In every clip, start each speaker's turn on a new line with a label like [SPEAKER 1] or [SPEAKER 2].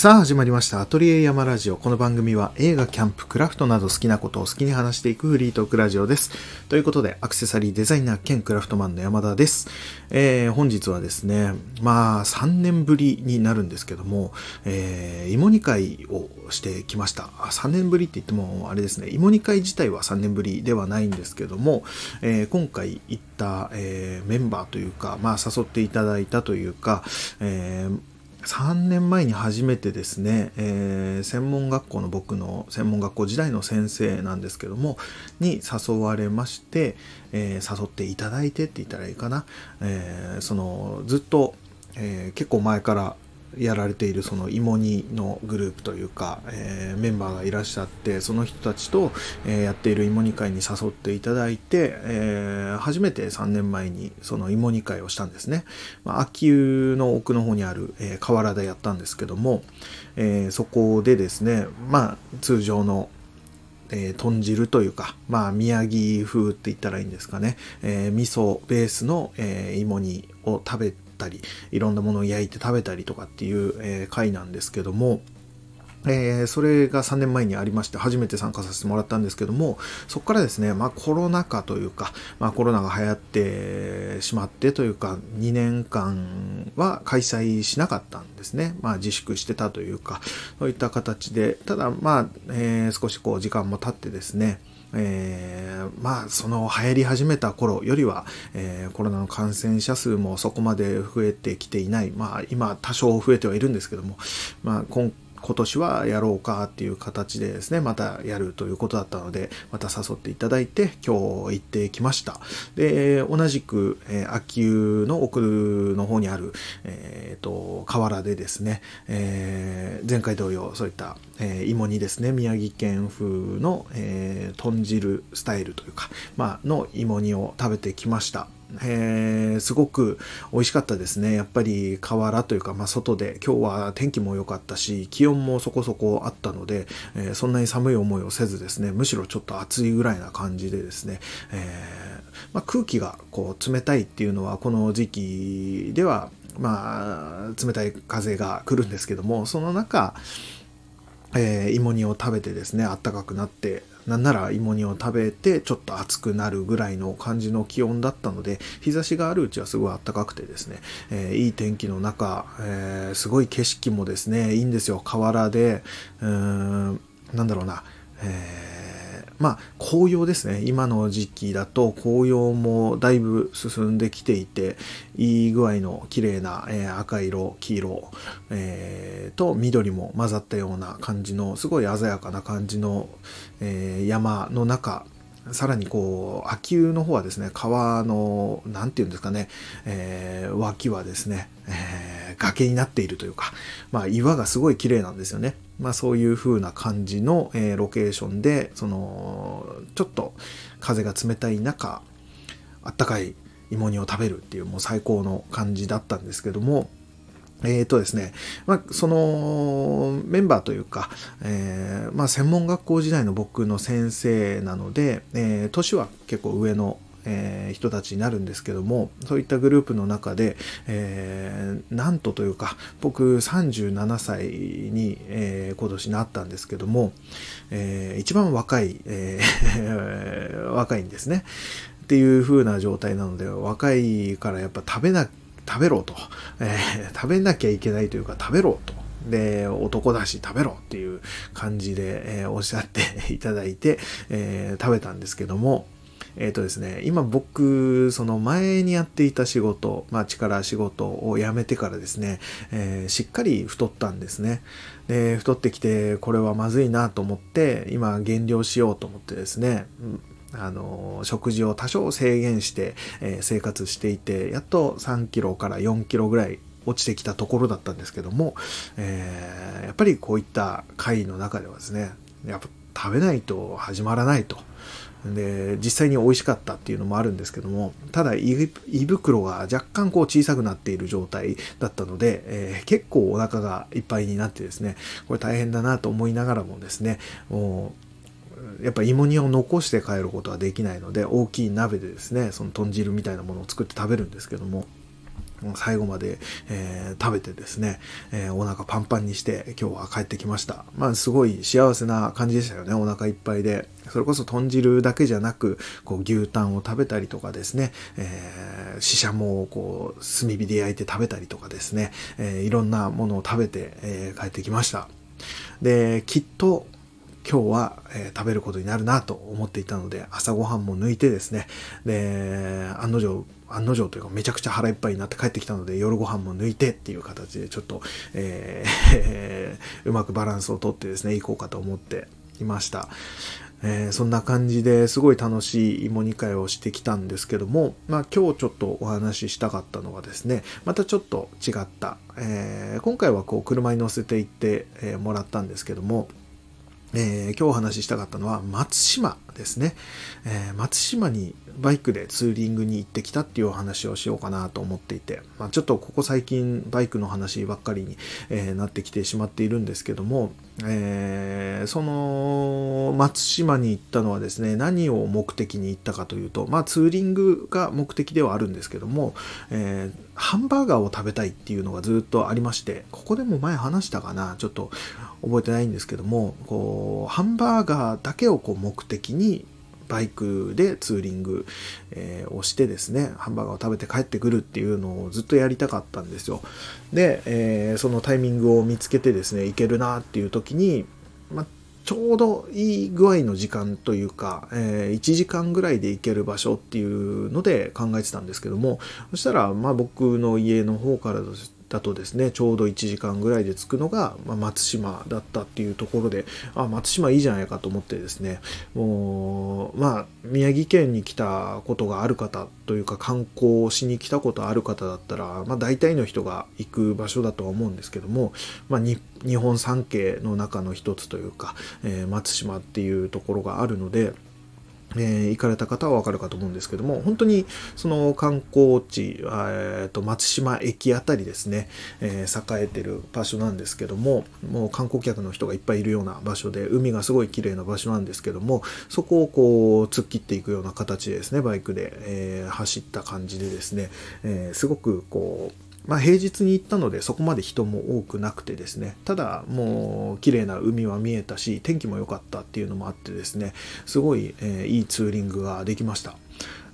[SPEAKER 1] さあ始まりました。アトリエ山ラジオ。この番組は映画、キャンプ、クラフトなど好きなことを好きに話していくフリートークラジオです。ということで、アクセサリーデザイナー兼クラフトマンの山田です。えー、本日はですね、まあ3年ぶりになるんですけども、えー、芋煮会をしてきました。3年ぶりって言ってもあれですね、芋煮会自体は3年ぶりではないんですけども、えー、今回行った、えーメンバーというか、まあ誘っていただいたというか、えー3年前に初めてですね、えー、専門学校の僕の専門学校時代の先生なんですけどもに誘われまして、えー、誘っていただいてって言ったらいいかな、えー、そのずっと、え結構前からやられているその芋煮のグループというか、えー、メンバーがいらっしゃってその人たちと、えー、やっている芋煮会に誘っていただいて、えー、初めて3年前にその芋煮会をしたんですね、まあ、秋湯の奥の方にある、え河原でやったんですけども、えそこでですねまあ通常のえー、豚汁というか、まあ、宮城風って言ったらいいんですかね、えー、味噌ベースの、えー、芋煮を食べったりいろんなものを焼いて食べたりとかっていう、え、回なんですけどもえー、それが3年前にありまして初めて参加させてもらったんですけどもそこからですね、まあ、コロナ禍というか、まあ、コロナが流行ってしまってというか2年間は開催しなかったんですね、まあ、自粛してたというかそういった形でただまあ、えー、少しこう時間も経ってですねえー、まあその流行り始めた頃よりは、えー、コロナの感染者数もそこまで増えてきていない。まあ今多少増えてはいるんですけども、まあ、今今年はやろうかっていう形でですね、またやるということだったので、また誘っていただいて、今日行ってきました。で、同じく、えー、秋湯の奥の方にある、えっ、ー、と、河原でですね、えー、前回同様、そういった、え、芋煮ですね、宮城県風の、え、豚汁スタイルというか、まあ、の芋煮を食べてきました。えー、すごく美味しかったですね。やっぱり河原というか、まあ、外で今日は天気も良かったし気温もそこそこあったので、えー、そんなに寒い思いをせずですねむしろちょっと暑いぐらいな感じでですね、えー、まあ、空気がこう冷たいっていうのはこの時期ではまあ冷たい風が来るんですけどもその中えー、芋煮を食べてですねあったかくなってなんなら芋煮を食べてちょっと暑くなるぐらいの感じの気温だったので日差しがあるうちはすごい暖かくてですね、えー、いい天気の中、えー、すごい景色もですねいいんですよ。河原でうーんなんだろうな、えーまあ、紅葉ですね。今の時期だと紅葉もだいぶ進んできていて、いい具合の綺麗な、えー、赤色、黄色、えー、と緑も混ざったような感じの、すごい鮮やかな感じの、えー、山の中、さらにこう、秋湯の方はですね、川の、なんていうんですかね、えー、脇はですね、えー、崖になっているというか、まあ岩がすごい綺麗なんですよね。まあ、そういう風な感じの、えー、ロケーションでそのちょっと風が冷たい中あったかい芋煮を食べるっていうもう最高の感じだったんですけどもえーとですね、まあ、そのメンバーというか、えー、まあ、専門学校時代の僕の先生なので、えー、年は結構上のえ、人たちになるんですけどもそういったグループの中で、え、なんとというか僕37歳に、え、今年なったんですけども、えー、一番若い、え、若いんですね。っていう風な状態なので若いからやっぱ食べな食べろと、えー、食べなきゃいけないというか食べろと。で、男だし食べろっていう感じで、えー、おっしゃっていただいて、えー、食べたんですけども、えっ、ー、とですね、今僕、その前にやっていた仕事、まあ力仕事を辞めてからですね、えー、しっかり太ったんですね。で、太ってきて、これはまずいなと思って、今減量しようと思ってですね、あの食事を多少制限して、えー、生活していてやっと3キロから4キロぐらい落ちてきたところだったんですけども、えー、やっぱりこういった会の中ではですねやっぱ食べないと始まらないとで実際に美味しかったっていうのもあるんですけどもただ胃袋が若干こう小さくなっている状態だったので、えー、結構お腹がいっぱいになってですねこれ大変だなと思いながらもですねもうやっぱ芋煮を残して帰ることはできないので大きい鍋でですねその豚汁みたいなものを作って食べるんですけども最後まで、えー、食べてですね、えー、お腹パンパンにして今日は帰ってきました。まあすごい幸せな感じでしたよね。お腹いっぱいで。それこそ豚汁だけじゃなく、こう牛タンを食べたりとかですね、えー、シシャモをこう炭火で焼いて食べたりとかですね、えー、いろんなものを食べて、えー、帰ってきました。で、きっと今日は、えー、食べることになるなと思っていたので、朝ごはんも抜いてですね、で、案の定、案の定というかめちゃくちゃ腹いっぱいになって帰ってきたので、夜ご飯も抜いてっていう形でちょっと、えー、うまくバランスをとってですね、行こうかと思っていました。えー、そんな感じですごい楽しい芋煮会をしてきたんですけども、まあ、今日ちょっとお話ししたかったのはですねまたちょっと違った、えー、今回はこう車に乗せて行って、えー、もらったんですけどもえー、今日お話ししたかったのは松島ですね、えー、松島にバイクでツーリングに行ってきたっていうお話をしようかなと思っていて、まあ、ちょっとここ最近バイクの話ばっかりに、えー、なってきてしまっているんですけども、えー、その松島に行ったのはですね何を目的に行ったかというと、まあ、ツーリングが目的ではあるんですけども、えー、ハンバーガーを食べたいっていうのがずっとありましてここでも前話したかなちょっと覚えてないんですけどもこうハンバーガーだけをこう目的にバイクでツーリング、えー、をしてですね、ハンバーガーを食べて帰ってくるっていうのをずっとやりたかったんですよ。で、えー、そのタイミングを見つけてですね、行けるなっていう時に、まちょうどいい具合の時間というか、えー、1時間ぐらいで行ける場所っていうので考えてたんですけども、そしたら、まあ僕の家の方からですだとですねちょうど1時間ぐらいで着くのが、ま、松島だったっていうところであ松島いいじゃないかと思ってですねもうまあ宮城県に来たことがある方というか観光しに来たことある方だったら、まあ、大体の人が行く場所だとは思うんですけども、まあ、日本三景の中の一つというか、えー、松島っていうところがあるので。えー、行かれた方はわかるかと思うんですけども、本当にその観光地、えー、と松島駅あたりですね、えー、栄えてる場所なんですけども、もう観光客の人がいっぱいいるような場所で、海がすごい綺麗な場所なんですけども、そこをこう突っ切っていくような形でですね、バイクで、えー、走った感じでですね、えー、すごくこう、まあ、平日に行ったのでそこまで人も多くなくてですね。ただもう綺麗な海は見えたし天気も良かったっていうのもあってですね。すごい、えー、いいツーリングができました。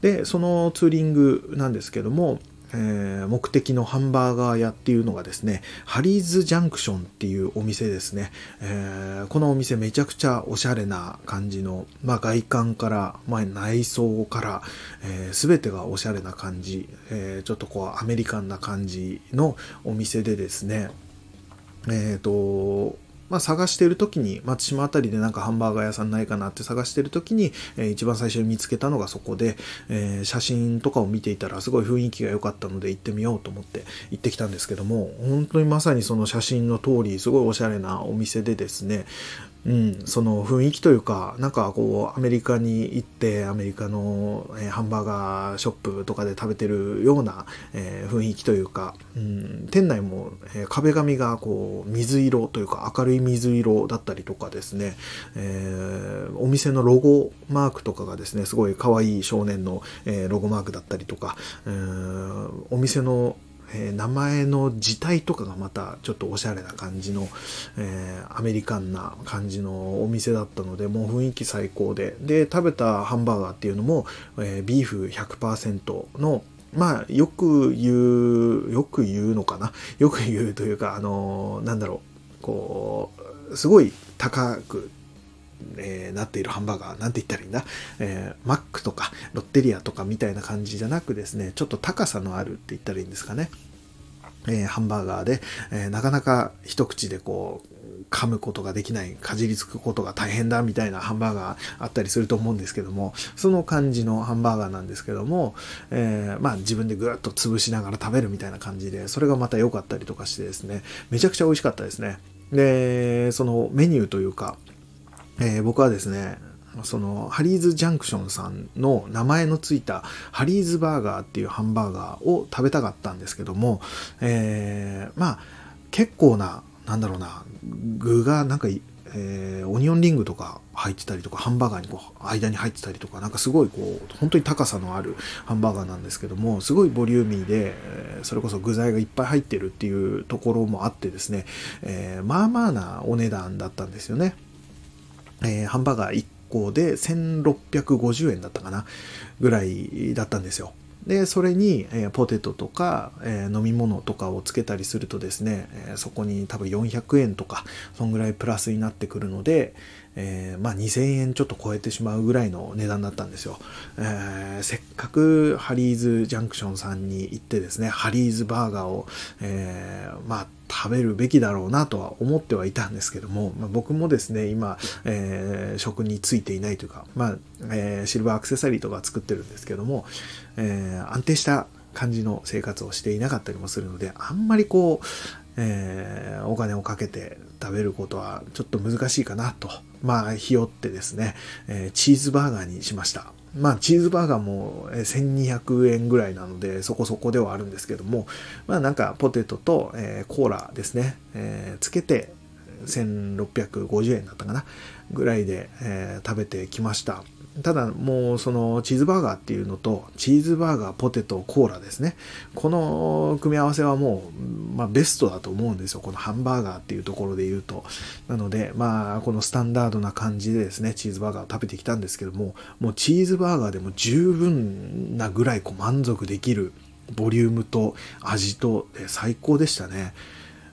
[SPEAKER 1] でそのツーリングなんですけどもえー、目的のハンバーガー屋っていうのがですね、ハリーズジャンクションっていうお店ですね。えー、このお店めちゃくちゃおしゃれな感じの、まあ、外観から、まあ、内装から、えー、全てがおしゃれな感じ、えちょっとこうアメリカンな感じのお店でですね、えっ、と、まあ、探してる時に松島辺りでなんかハンバーガー屋さんないかなって探してる時に、えー、一番最初に見つけたのがそこで、えー、写真とかを見ていたらすごい雰囲気が良かったので行ってみようと思って行ってきたんですけども本当にまさにその写真の通りすごいおしゃれなお店でですねうん、その雰囲気というか、なんかこう、アメリカに行って、アメリカの、えー、ハンバーガーショップとかで食べてるような、えー、雰囲気というか、うん、店内も、えー、壁紙がこう、水色というか、明るい水色だったりとかですね、えお店のロゴマークとかがですね、すごい可愛い少年の、えロゴマークだったりとか、えお店のえー、名前の字体とかがまたちょっとおしゃれな感じの、えー、アメリカンな感じのお店だったので、もう雰囲気最高で。で、食べたハンバーガーっていうのも、えー、ビーフ100%のまあ、よく言う、よく言うのかなよく言うというか、あのなんだろう、こう、すごい高くえー、なっているハンバーガー、なんて言ったらいいんだ、えー、マックとかロッテリアとかみたいな感じじゃなくですね、ちょっと高さのあるって言ったらいいんですかね。えー、ハンバーガーで、えなかなか一口でこう、噛むことができない、かじりつくことが大変だみたいなハンバーガーあったりすると思うんですけども、その感じのハンバーガーなんですけども、えー、まあ自分でぐーっと潰しながら食べるみたいな感じで、それがまた良かったりとかしてですね、めちゃくちゃ美味しかったですね。で、そのメニューというか、えー、僕はですね、そのハリーズジャンクションさんの名前のついたハリーズバーガーっていうハンバーガーを食べたかったんですけども、えー、まあ結構な、なんだろうな、具がなんか、えー、オニオンリングとか入ってたりとか、ハンバーガーにこう間に入ってたりとか、なんかすごいこう、本当に高さのあるハンバーガーなんですけども、すごいボリューミーで、それこそ具材がいっぱい入ってるっていうところもあってですね、えー、まあまあなお値段だったんですよね。えー、ハンバーガー1個で1650円だったかなぐらいだったんですよ。でそれに、えー、ポテトとか、えー、飲み物とかをつけたりするとですね、えー、そこに多分400円とかそんぐらいプラスになってくるので、えまあ、2000円ちょっと超えてしまうぐらいの値段だったんですよ、えせっかくハリーズジャンクションさんに行ってですねハリーズバーガーを、えまあ食べるべきだろうなとは思ってはいたんですけども、まあ、僕もですね今、えー、食についていないというか、まあえー、シルバーアクセサリーとか作ってるんですけども、えー、安定した感じの生活をしていなかったりもするのであんまりこう、えー、お金をかけて食べることはちょっと難しいかなとまあひよってですね、え、チーズバーガーにしました。まあ、チーズバーガーも1200円ぐらいなので、そこそこではあるんですけども、まあ、なんかポテトと、えー、コーラですね、えー、つけて1650円だったかな、ぐらいで、えー、食べてきました。ただもうそのチーズバーガーっていうのとチーズバーガーポテトコーラですね。この組み合わせはもう、まあ、ベストだと思うんですよ。このハンバーガーっていうところで言うと。なのでまあこのスタンダードな感じでですねチーズバーガーを食べてきたんですけどももうチーズバーガーでも十分なぐらいこう満足できるボリュームと味と最高でしたね。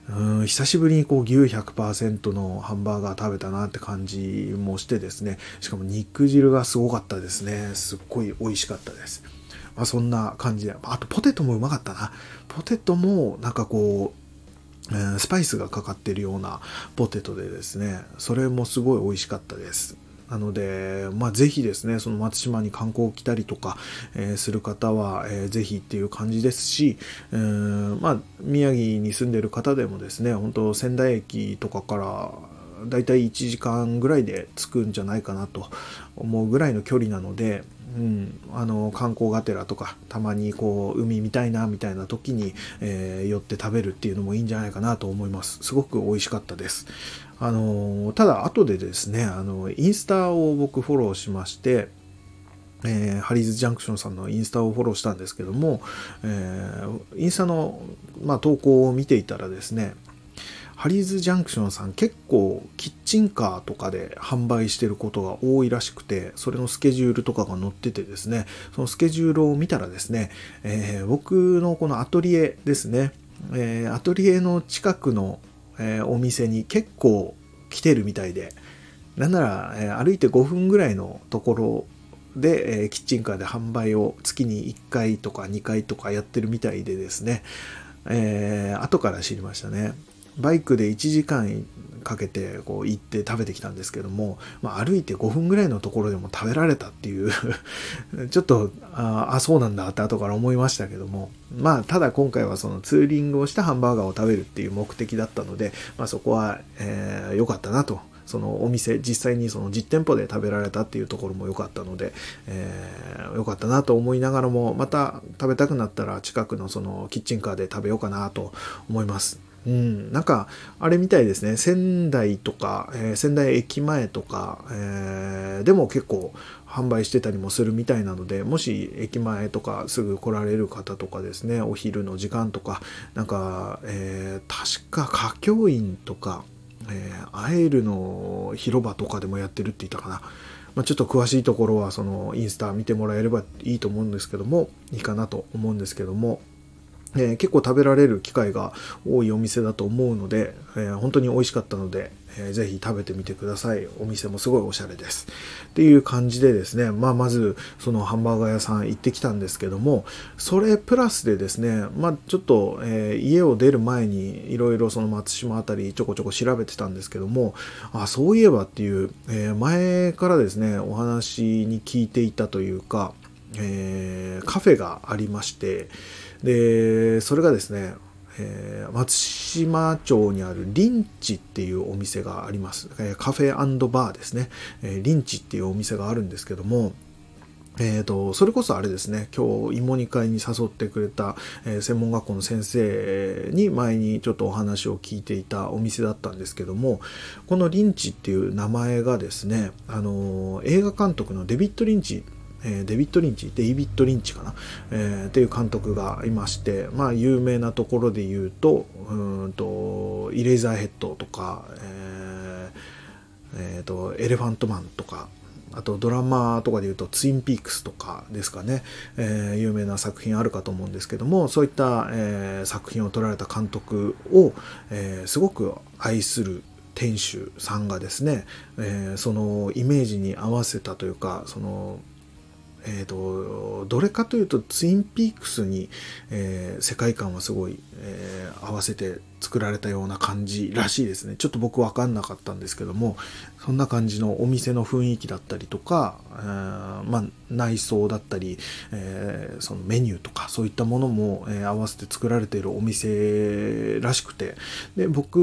[SPEAKER 1] うん久しぶりにこう牛100%のハンバーガー食べたなって感じもしてですね。しかも肉汁がすごかったですね。すっごい美味しかったです、まあ、そんな感じで。あとポテトもうまかったな。ポテトもなんかこう、スパイスがかかってるようなポテトでですね。それもすごい美味しかったです。なので、まあ、ぜひですね、その松島に観光来たりとか、えー、する方は、えー、ぜひっていう感じですし、えー、まあ、宮城に住んでる方でもですね、本当仙台駅とかからだいたい1時間ぐらいで着くんじゃないかなと思うぐらいの距離なので、うん、あの観光がてらとかたまにこう海見たいなみたいな時に、えー、寄って食べるっていうのもいいんじゃないかなと思います。すごく美味しかったです。あのただ後でですねあのインスタを僕フォローしましてえー、ハリーズジャンクションさんのインスタをフォローしたんですけども、えー、インスタの、まあ、投稿を見ていたらですねハリーズジャンクションさん結構キッチンカーとかで販売してることが多いらしくてそれのスケジュールとかが載っててですねそのスケジュールを見たらですね、えー、僕のこのアトリエですね、えー、アトリエの近くのえー、お店に結構来てるみたいで、なんなら、え、歩いて5分ぐらいのところで、え、キッチンカーで販売を月に1回とか2回とかやってるみたいでですね、えー、後から知りましたね。バイクで1時間かけてこう行って食べてきたんですけども、まあ、歩いて5分ぐらいのところでも食べられたっていう ちょっとああそうなんだって後から思いましたけどもまあただ今回はそのツーリングをしたハンバーガーを食べるっていう目的だったので、まあ、そこは良、えー、かったなとそのお店実際にその実店舗で食べられたっていうところも良かったので、えー、かったなと思いながらもまた食べたくなったら近くのそのキッチンカーで食べようかなと思います。うん、なんか、あれみたいですね。仙台とか、えー、仙台駅前とか、えー、でも結構販売してたりもするみたいなので、もし駅前とかすぐ来られる方とかですね、お昼の時間とか、なんか、えー、確か歌教員とか、えー、アエルの広場とかでもやってるって言ったかな。まあ、ちょっと詳しいところはそのインスタ見てもらえればいいと思うんですけども、いいかなと思うんですけども、え、結構食べられる機会が多いお店だと思うので、え、本当に美味しかったので、えー、ぜひ食べてみてください。お店もすごいおしゃれです。っていう感じでですね、まあ、まずそのハンバーガー屋さん行ってきたんですけども、それプラスでですね、まあ、ちょっと、えー、家を出る前にいろいろその松島あたりちょこちょこ調べてたんですけども、あ、そういえばっていう、えー、前からですね、お話に聞いていたというか、え、カフェがありまして、でそれがですね、えー、松島町にあるリンチっていうお店があります、えー、カフェバーですね、えー、リンチっていうお店があるんですけどもえーと、それこそあれですね今日芋煮会に誘ってくれた、えー、専門学校の先生に前にちょっとお話を聞いていたお店だったんですけどもこのリンチっていう名前がですねあの映画監督のデビッド・リンチえー、デビッド・リンチ、デイビッド・リンチかな、えー、っていう監督がいまして、まあ、有名なところで言うと、うんと、イレイザーヘッドとか、えー、えー、と、エレファントマンとか、あとドラマとかで言うとツインピークスとかですかね、えー、有名な作品あるかと思うんですけどもそういった、えー、作品を撮られた監督を、えー、すごく愛する店主さんがですね、え、そのイメージに合わせたというかそのえーと、どれかというとツインピークスに、えー、世界観はすごい、えー、合わせて作られたような感じらしいですね。ちょっと僕分かんなかったんですけどもそんな感じのお店の雰囲気だったりとか、えー、まあ、内装だったり、えー、そのメニューとかそういったものも、えー、合わせて作られているお店らしくて。で僕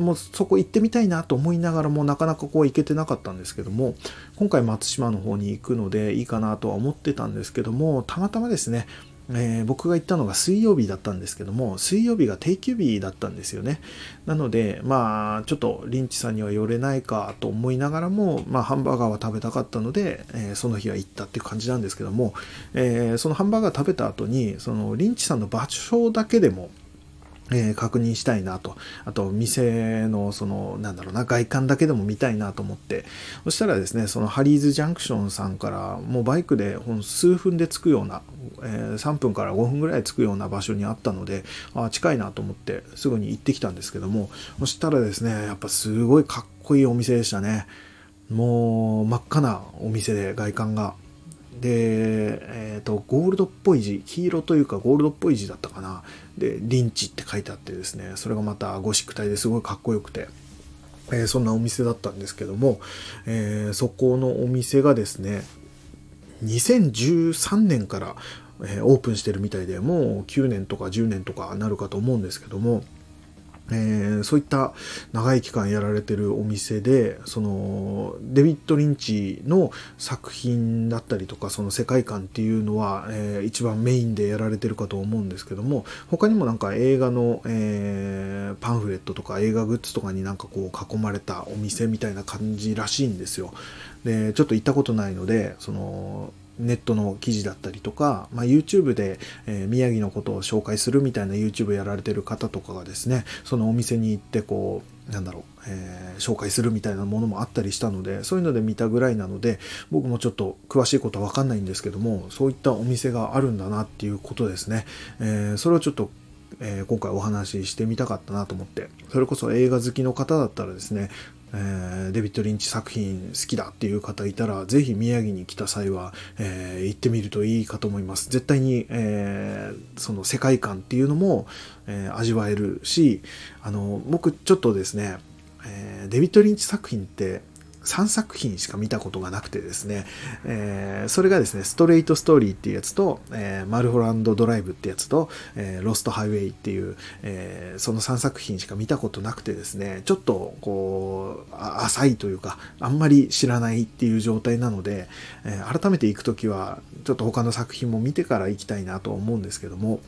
[SPEAKER 1] もそこ行ってみたいなと思いながらもなかなかこう行けてなかったんですけども今回松島の方に行くのでいいかなとは思ってたんですけどもたまたまですねえー、僕が行ったのが水曜日だったんですけども、水曜日が定休日だったんですよね。なので、まあ、ちょっとリンチさんには寄れないかと思いながらも、まあ、ハンバーガーは食べたかったので、えー、その日は行ったっていう感じなんですけども、えー、そのハンバーガー食べた後に、そのリンチさんの場所だけでも、えー、確認したいなと。あと、店の、その、なんだろうな、外観だけでも見たいなと思って、そしたらですね、そのハリーズジャンクションさんから、もうバイクで数分で着くような、えー、3分から5分ぐらい着くような場所にあったので、あ近いなと思って、すぐに行ってきたんですけども、そしたらですね、やっぱすごいかっこいいお店でしたね。もう、真っ赤なお店で、外観が。で、えっ、ー、と、ゴールドっぽい字、黄色というかゴールドっぽい字だったかな。で、リンチって書いてあってですね、それがまたゴシック体ですごいかっこよくて、えー、そんなお店だったんですけども、えー、そこのお店がですね、2013年から、えオープンしてるみたいで、もう9年とか10年とかなるかと思うんですけども、えー、そういった長い期間やられてるお店でそのデビッド・リンチの作品だったりとかその世界観っていうのは、えー、一番メインでやられてるかと思うんですけども他にもなんか映画の、えー、パンフレットとか映画グッズとかになんかこう囲まれたお店みたいな感じらしいんですよ。でちょっと行ったことないのでそのネットの記事だったりとか、まあ、YouTube で、えー、宮城のことを紹介するみたいな YouTube やられてる方とかがですね、そのお店に行ってこう、なんだろう、えー、紹介するみたいなものもあったりしたので、そういうので見たぐらいなので、僕もちょっと詳しいことはわかんないんですけども、そういったお店があるんだなっていうことですね。えー、それをちょっとえ、今回お話ししてみたかったなと思ってそれこそ映画好きの方だったらですねえー、デビッド・リンチ作品好きだっていう方いたら、ぜひ宮城に来た際は、えー、行ってみるといいかと思います。絶対に、えー、その世界観っていうのも、え味わえるし、あの、僕ちょっとですね、えデビッド・リンチ作品って3作品しか見たことがなくてですね、えー、それがですね、ストレートストーリーっていうやつと、えー、マルホランドドライブってやつと、えー、ロストハイウェイっていう、え、その3作品しか見たことなくてですね、ちょっとこう、浅いというか、あんまり知らないっていう状態なので、え、改めて行くときは、ちょっと他の作品も見てから行きたいなと思うんですけども、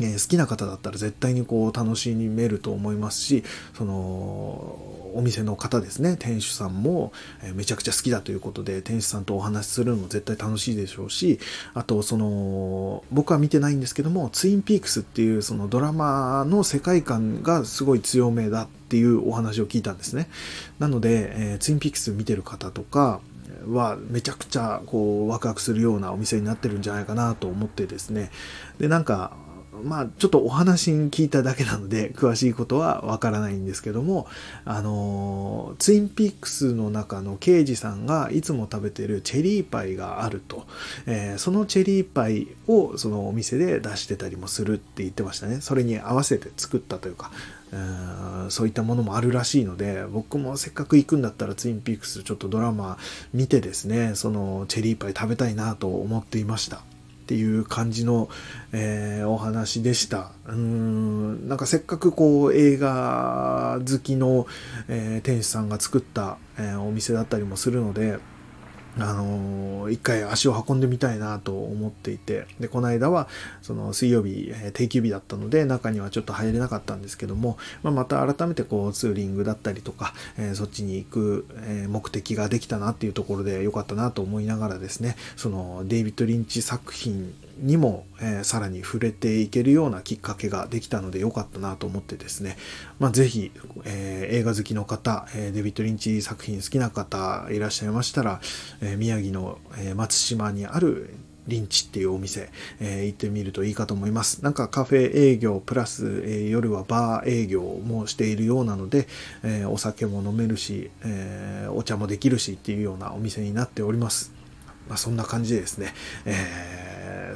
[SPEAKER 1] え好きな方だったら絶対にこう楽しめると思いますし、その、お店の方ですね、店主さんもめちゃくちゃ好きだということで、店主さんとお話しするのも絶対楽しいでしょうし、あと、その、僕は見てないんですけども、ツインピークスっていうそのドラマの世界観がすごい強めだっていうお話を聞いたんですね。なので、えー、ツインピークス見てる方とか、はめちゃくちゃこうワクワクするようなお店になってるんじゃないかなと思ってですねでなんかまあ、ちょっとお話に聞いただけなので、詳しいことはわからないんですけども、あの、ツインピックスの中の刑事さんがいつも食べてるチェリーパイがあると。えー、そのチェリーパイをそのお店で出してたりもするって言ってましたね。それに合わせて作ったというか、うんそういったものもあるらしいので、僕もせっかく行くんだったらツインピックスちょっとドラマ見てですね、そのチェリーパイ食べたいなと思っていました。っていう感じの、えー、お話でした。うん、なんかせっかくこう映画好きの、えー、店主さんが作った、えー、お店だったりもするので、あの一回足を運んでみたいなと思っていて、で、この間は、その水曜日、え定休日だったので、中にはちょっと入れなかったんですけども、まあ、また改めてこう、ツーリングだったりとか、えー、そっちに行く、え、目的ができたなっていうところで良かったなと思いながらですね、その、デイビッド・リンチ作品にも、えー、さらに触れていけるようなきっかけができたので良かったなと思ってですね、まあ、ぜひ、えー、映画好きの方、えー、デビッド・リンチ作品好きな方いらっしゃいましたら、え宮城の、え松島にあるリンチっていうお店、えー、行ってみるといいかと思います。なんかカフェ営業プラス、えー、夜はバー営業もしているようなので、えー、お酒も飲めるし、えお茶もできるしっていうようなお店になっております。まあ、そんな感じでですね、え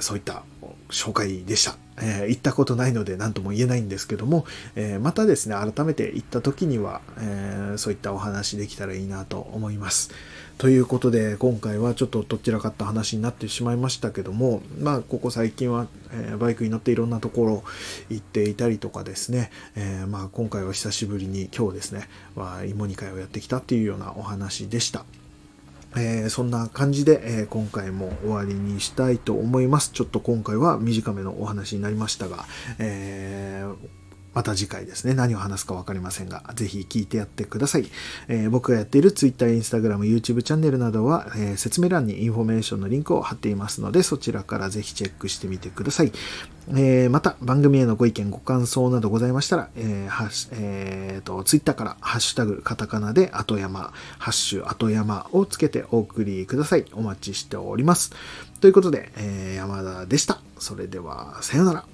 [SPEAKER 1] そういった紹介でした。えー、行ったことないので何とも言えないんですけども、えー、またですね、改めて行った時には、えー、そういったお話できたらいいなと思います。ということで、今回はちょっとどちらかった話になってしまいましたけども、まあ、ここ最近は、えバイクに乗っていろんなところ行っていたりとかですね、えまあ、今回は久しぶりに今日ですね、は芋煮会をやってきたっていうようなお話でした。えー、そんな感じで、えー、今回も終わりにしたいと思います。ちょっと今回は短めのお話になりましたが、えーまた次回ですね、何を話すか分かりませんが、ぜひ聞いてやってください。えー、僕がやっている Twitter、Instagram、YouTube チャンネルなどは、えー、説明欄にインフォメーションのリンクを貼っていますので、そちらからぜひチェックしてみてください。えー、また、番組へのご意見、ご感想などございましたら、えーはえーと、Twitter から、ハッシュタグ、カタカナで、後山、ハッシュ、後山をつけてお送りください。お待ちしております。ということで、えー、山田でした。それでは、さようなら。